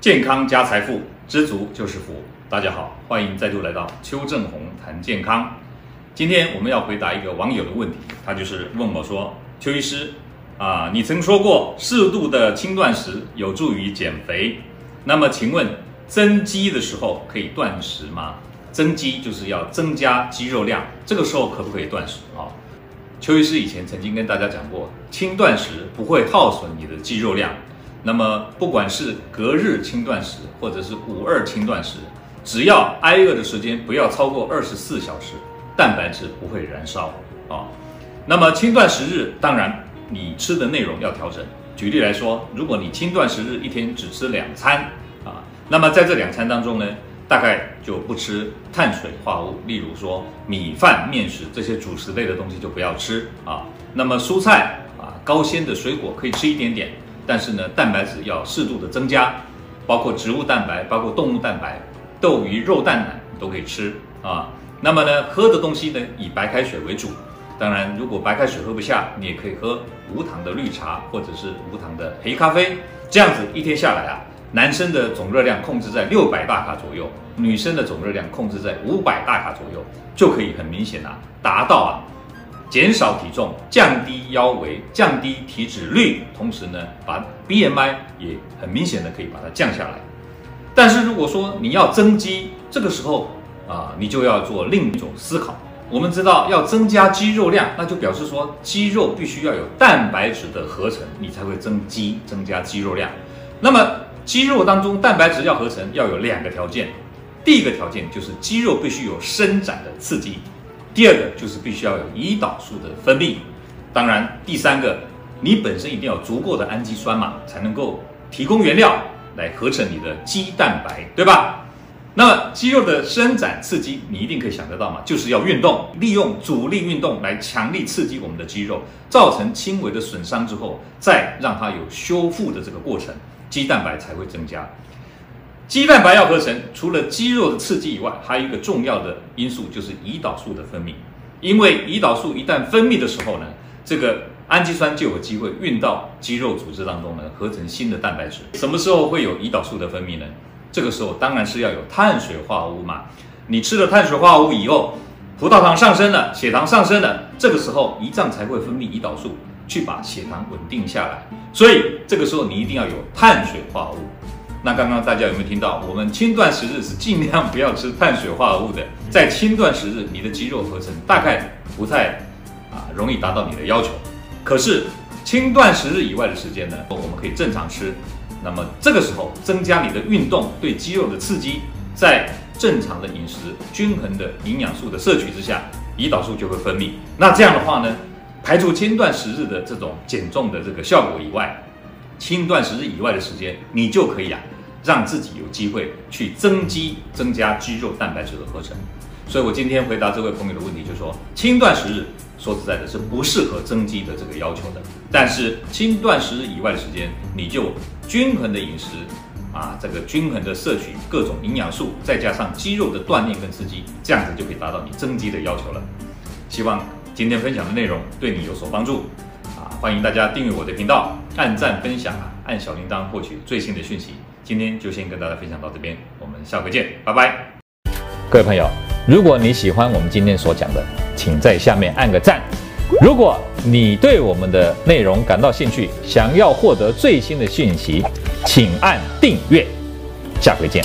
健康加财富，知足就是福。大家好，欢迎再度来到邱正红谈健康。今天我们要回答一个网友的问题，他就是问我说：“邱医师啊，你曾说过适度的轻断食有助于减肥，那么请问增肌的时候可以断食吗？增肌就是要增加肌肉量，这个时候可不可以断食啊？”邱医师以前曾经跟大家讲过，轻断食不会耗损你的肌肉量。那么，不管是隔日轻断食，或者是五二轻断食，只要挨饿的时间不要超过二十四小时，蛋白质不会燃烧啊。那么轻断食日，当然你吃的内容要调整。举例来说，如果你轻断食日一天只吃两餐啊，那么在这两餐当中呢，大概就不吃碳水化合物，例如说米饭、面食这些主食类的东西就不要吃啊。那么蔬菜啊、高纤的水果可以吃一点点。但是呢，蛋白质要适度的增加，包括植物蛋白，包括动物蛋白，豆鱼肉蛋奶都可以吃啊。那么呢，喝的东西呢，以白开水为主。当然，如果白开水喝不下，你也可以喝无糖的绿茶或者是无糖的黑咖啡。这样子一天下来啊，男生的总热量控制在六百大卡左右，女生的总热量控制在五百大卡左右，就可以很明显啊，达到啊。减少体重，降低腰围，降低体脂率，同时呢，把 BMI 也很明显的可以把它降下来。但是如果说你要增肌，这个时候啊，你就要做另一种思考。我们知道要增加肌肉量，那就表示说肌肉必须要有蛋白质的合成，你才会增肌，增加肌肉量。那么肌肉当中蛋白质要合成，要有两个条件。第一个条件就是肌肉必须有伸展的刺激。第二个就是必须要有胰岛素的分泌，当然第三个，你本身一定要足够的氨基酸嘛，才能够提供原料来合成你的肌蛋白，对吧？那么肌肉的伸展刺激，你一定可以想得到嘛，就是要运动，利用阻力运动来强力刺激我们的肌肉，造成轻微的损伤之后，再让它有修复的这个过程，肌蛋白才会增加。肌蛋白要合成，除了肌肉的刺激以外，还有一个重要的因素就是胰岛素的分泌。因为胰岛素一旦分泌的时候呢，这个氨基酸就有机会运到肌肉组织当中呢，合成新的蛋白质。什么时候会有胰岛素的分泌呢？这个时候当然是要有碳水化合物嘛。你吃了碳水化合物以后，葡萄糖上升了，血糖上升了，这个时候胰脏才会分泌胰岛素，去把血糖稳定下来。所以这个时候你一定要有碳水化合物。那刚刚大家有没有听到？我们轻断食日是尽量不要吃碳水化合物的。在轻断食日，你的肌肉合成大概不太啊容易达到你的要求。可是轻断食日以外的时间呢，我们可以正常吃。那么这个时候增加你的运动对肌肉的刺激，在正常的饮食、均衡的营养素的摄取之下，胰岛素就会分泌。那这样的话呢，排除轻断食日的这种减重的这个效果以外。轻断食日以外的时间，你就可以啊，让自己有机会去增肌，增加肌肉蛋白质的合成。所以我今天回答这位朋友的问题，就是说轻断食日说实在的是不适合增肌的这个要求的。但是轻断食日以外的时间，你就均衡的饮食啊，这个均衡的摄取各种营养素，再加上肌肉的锻炼跟刺激，这样子就可以达到你增肌的要求了。希望今天分享的内容对你有所帮助。欢迎大家订阅我的频道，按赞分享啊，按小铃铛获取最新的讯息。今天就先跟大家分享到这边，我们下回见，拜拜。各位朋友，如果你喜欢我们今天所讲的，请在下面按个赞。如果你对我们的内容感到兴趣，想要获得最新的讯息，请按订阅。下回见。